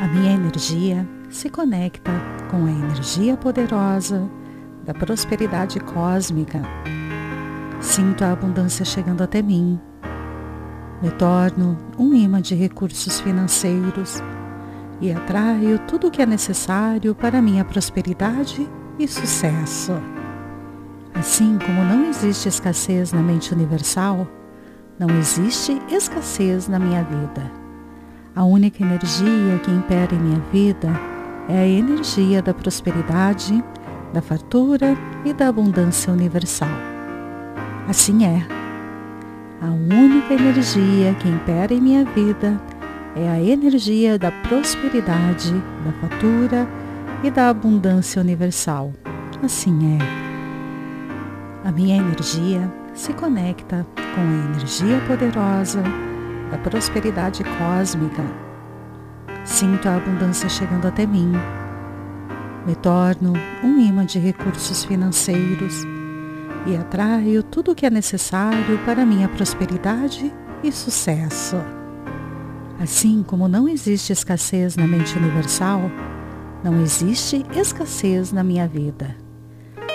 A minha energia se conecta com a energia poderosa da prosperidade cósmica. Sinto a abundância chegando até mim. Me torno um imã de recursos financeiros e atraio tudo o que é necessário para minha prosperidade e sucesso. Assim como não existe escassez na mente universal, não existe escassez na minha vida. A única energia que impera em minha vida é a energia da prosperidade, da fartura e da abundância universal. Assim é. A única energia que impera em minha vida é a energia da prosperidade, da fartura e da abundância universal. Assim é. A minha energia se conecta com a energia poderosa da prosperidade cósmica. Sinto a abundância chegando até mim. Me torno um imã de recursos financeiros e atraio tudo o que é necessário para minha prosperidade e sucesso. Assim como não existe escassez na mente universal, não existe escassez na minha vida.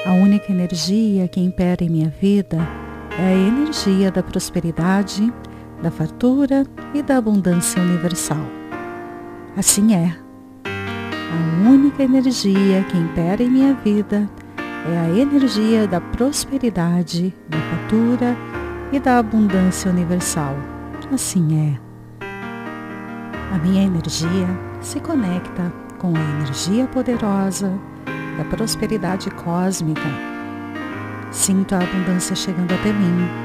A única energia que impera em minha vida é a energia da prosperidade da fartura e da abundância universal. Assim é. A única energia que impera em minha vida é a energia da prosperidade, da fartura e da abundância universal. Assim é. A minha energia se conecta com a energia poderosa da prosperidade cósmica. Sinto a abundância chegando até mim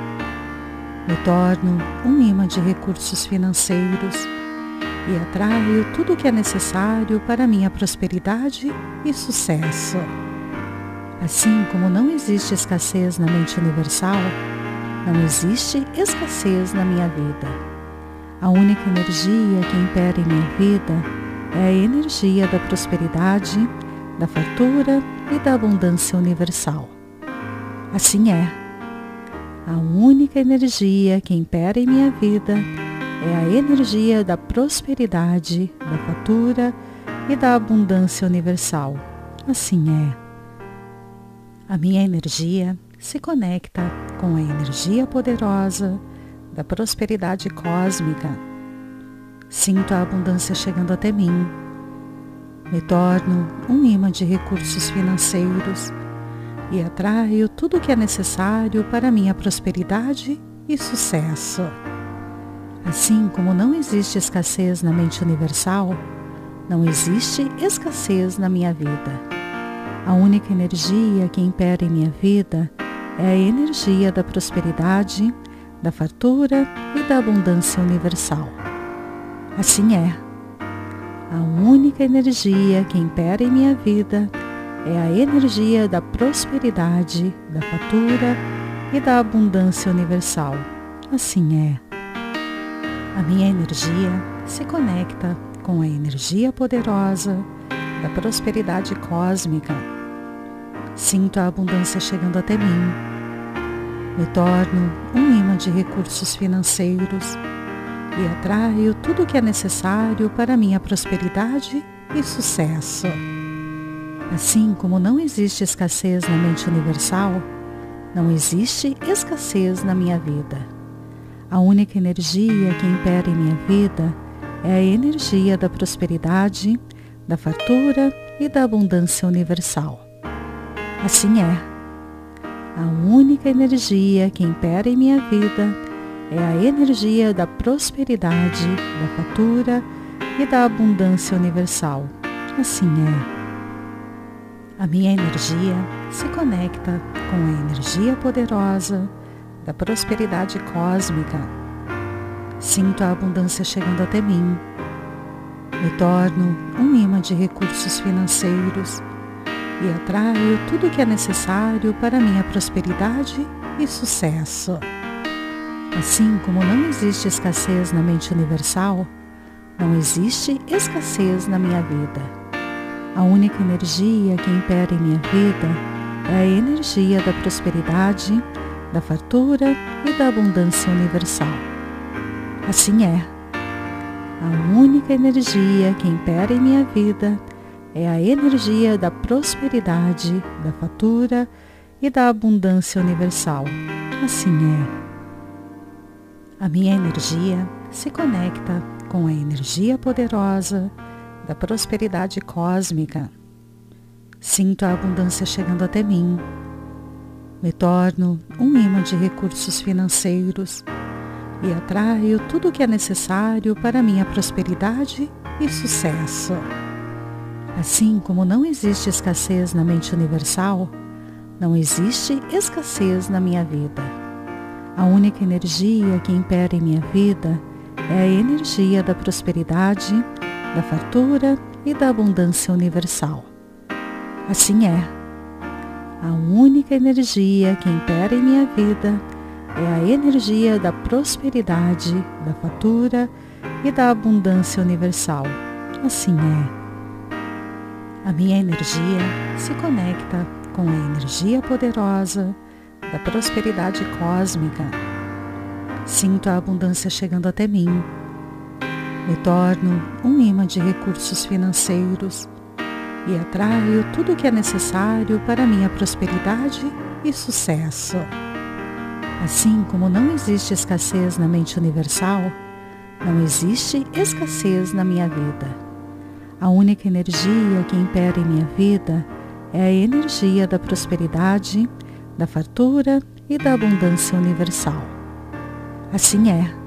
me torno um imã de recursos financeiros e atraio tudo o que é necessário para minha prosperidade e sucesso. Assim como não existe escassez na mente universal, não existe escassez na minha vida. A única energia que impera em minha vida é a energia da prosperidade, da fartura e da abundância universal. Assim é a única energia que impera em minha vida é a energia da prosperidade, da fatura e da abundância universal. Assim é. A minha energia se conecta com a energia poderosa da prosperidade cósmica. Sinto a abundância chegando até mim. Me torno um imã de recursos financeiros e atraio tudo o que é necessário para minha prosperidade e sucesso. Assim como não existe escassez na mente universal, não existe escassez na minha vida. A única energia que impera em minha vida é a energia da prosperidade, da fartura e da abundância universal. Assim é. A única energia que impera em minha vida é a energia da prosperidade, da fatura e da abundância universal. Assim é. A minha energia se conecta com a energia poderosa da prosperidade cósmica. Sinto a abundância chegando até mim. Me torno um imã de recursos financeiros e atraio tudo o que é necessário para minha prosperidade e sucesso. Assim como não existe escassez na mente universal, não existe escassez na minha vida. A única energia que impera em minha vida é a energia da prosperidade, da fartura e da abundância universal. Assim é. A única energia que impera em minha vida é a energia da prosperidade, da fartura e da abundância universal. Assim é. A minha energia se conecta com a energia poderosa da prosperidade cósmica. Sinto a abundância chegando até mim. Me torno um imã de recursos financeiros e atraio tudo o que é necessário para minha prosperidade e sucesso. Assim como não existe escassez na mente universal, não existe escassez na minha vida. A única energia que impera em minha vida é a energia da prosperidade, da fartura e da abundância universal. Assim é. A única energia que impera em minha vida é a energia da prosperidade, da fatura e da abundância universal. Assim é. A minha energia se conecta com a energia poderosa da prosperidade cósmica. Sinto a abundância chegando até mim. Me torno um imã de recursos financeiros e atraio tudo o que é necessário para minha prosperidade e sucesso. Assim como não existe escassez na mente universal, não existe escassez na minha vida. A única energia que impera em minha vida é a energia da prosperidade, da fartura e da abundância universal. Assim é. A única energia que impera em minha vida é a energia da prosperidade, da fatura e da abundância universal. Assim é. A minha energia se conecta com a energia poderosa da prosperidade cósmica. Sinto a abundância chegando até mim. Me torno um imã de recursos financeiros e atraio tudo o que é necessário para minha prosperidade e sucesso. Assim como não existe escassez na mente universal, não existe escassez na minha vida. A única energia que impera em minha vida é a energia da prosperidade, da fartura e da abundância universal. Assim é.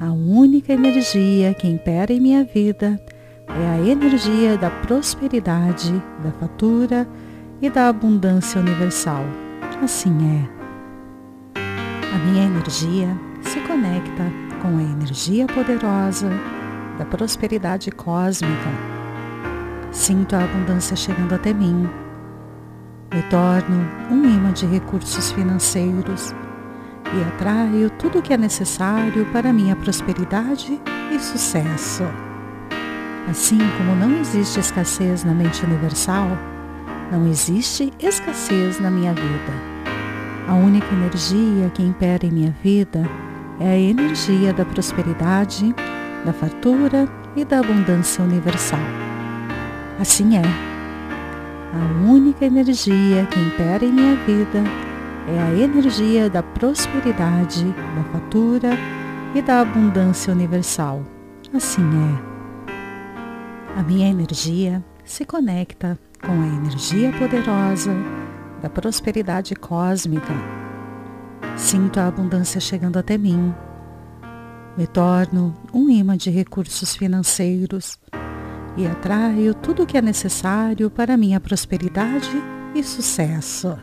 A única energia que impera em minha vida é a energia da prosperidade, da fartura e da abundância universal. Assim é. A minha energia se conecta com a energia poderosa da prosperidade cósmica. Sinto a abundância chegando até mim. Me torno um imã de recursos financeiros e atraio tudo o que é necessário para minha prosperidade e sucesso. Assim como não existe escassez na mente universal, não existe escassez na minha vida. A única energia que impera em minha vida é a energia da prosperidade, da fartura e da abundância universal. Assim é. A única energia que impera em minha vida é a energia da prosperidade, da fartura e da abundância universal. Assim é. A minha energia se conecta com a energia poderosa da prosperidade cósmica. Sinto a abundância chegando até mim. Me torno um imã de recursos financeiros e atraio tudo o que é necessário para minha prosperidade e sucesso.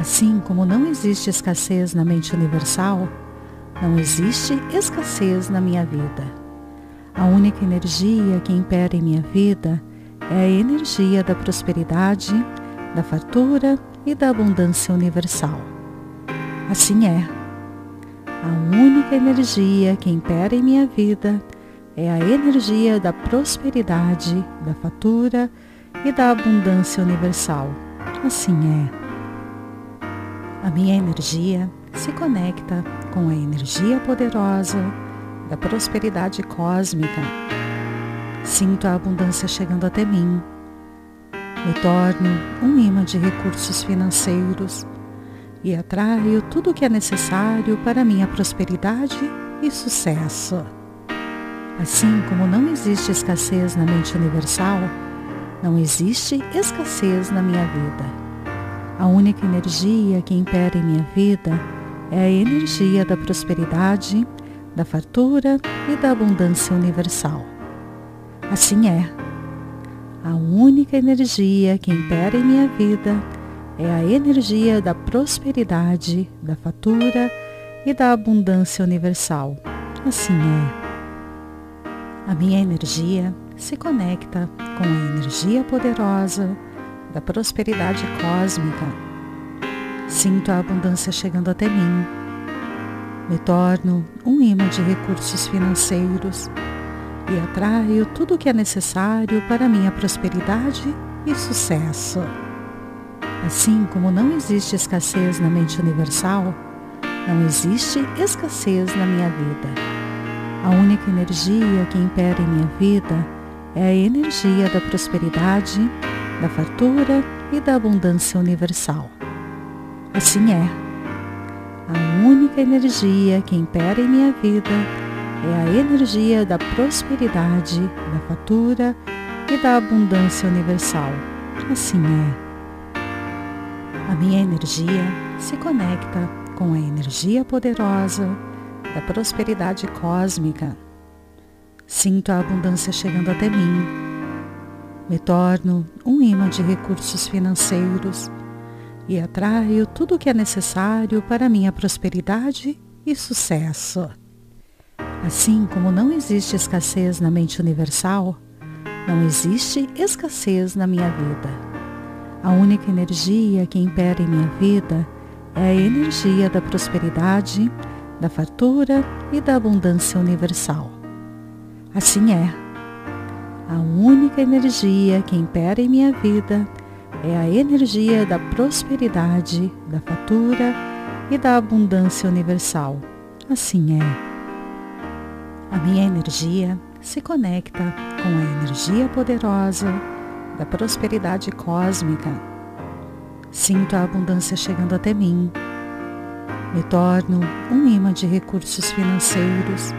Assim como não existe escassez na mente universal, não existe escassez na minha vida. A única energia que impera em minha vida é a energia da prosperidade, da fartura e da abundância universal. Assim é. A única energia que impera em minha vida é a energia da prosperidade, da fartura e da abundância universal. Assim é. A minha energia se conecta com a energia poderosa da prosperidade cósmica. Sinto a abundância chegando até mim me torno um imã de recursos financeiros e atraio tudo o que é necessário para minha prosperidade e sucesso. Assim como não existe escassez na mente universal, não existe escassez na minha vida. A única energia que impera em minha vida é a energia da prosperidade, da fartura e da abundância universal. Assim é a única energia que impera em minha vida é a energia da prosperidade, da fatura e da abundância universal. Assim é. A minha energia se conecta com a energia poderosa da prosperidade cósmica. Sinto a abundância chegando até mim. Me torno um imã de recursos financeiros e atraio tudo o que é necessário para minha prosperidade e sucesso. Assim como não existe escassez na mente universal, não existe escassez na minha vida. A única energia que impera em minha vida é a energia da prosperidade, da fartura e da abundância universal. Assim é. A única energia que impera em minha vida é a energia da prosperidade, da fartura e da abundância universal. Assim é. A minha energia se conecta com a energia poderosa da prosperidade cósmica. Sinto a abundância chegando até mim. Me torno um imã de recursos financeiros e atraio tudo o que é necessário para minha prosperidade e sucesso. Assim como não existe escassez na mente universal, não existe escassez na minha vida. A única energia que impera em minha vida é a energia da prosperidade, da fartura e da abundância universal. Assim é. A única energia que impera em minha vida é a energia da prosperidade, da fartura e da abundância universal. Assim é. A minha energia se conecta com a energia poderosa da prosperidade cósmica. Sinto a abundância chegando até mim me torno um imã de recursos financeiros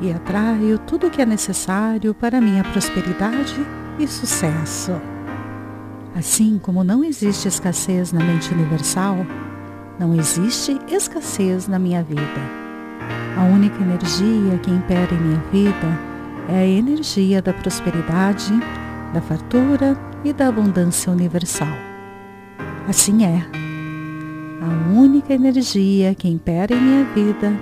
e atraio tudo o que é necessário para minha prosperidade e sucesso. Assim como não existe escassez na mente universal, não existe escassez na minha vida. A única energia que impera em minha vida é a energia da prosperidade, da fartura e da abundância universal. Assim é. A única energia que impera em minha vida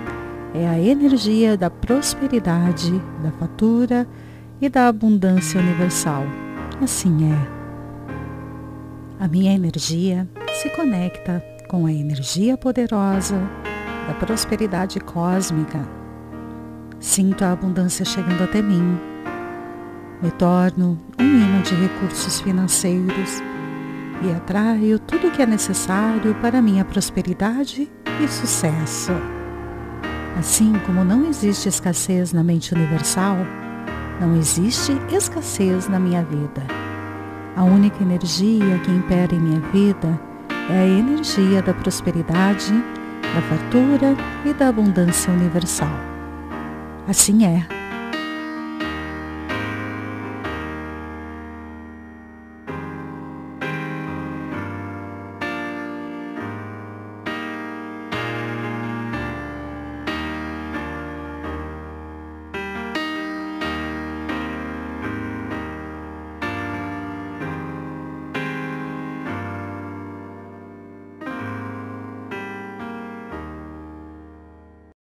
é a energia da prosperidade, da fatura e da abundância universal. Assim é. A minha energia se conecta com a energia poderosa da prosperidade cósmica. Sinto a abundância chegando até mim. Me torno um imã de recursos financeiros e atraio tudo o que é necessário para minha prosperidade e sucesso. Assim como não existe escassez na mente universal, não existe escassez na minha vida. A única energia que impera em minha vida é a energia da prosperidade, da fartura e da abundância universal. Assim é.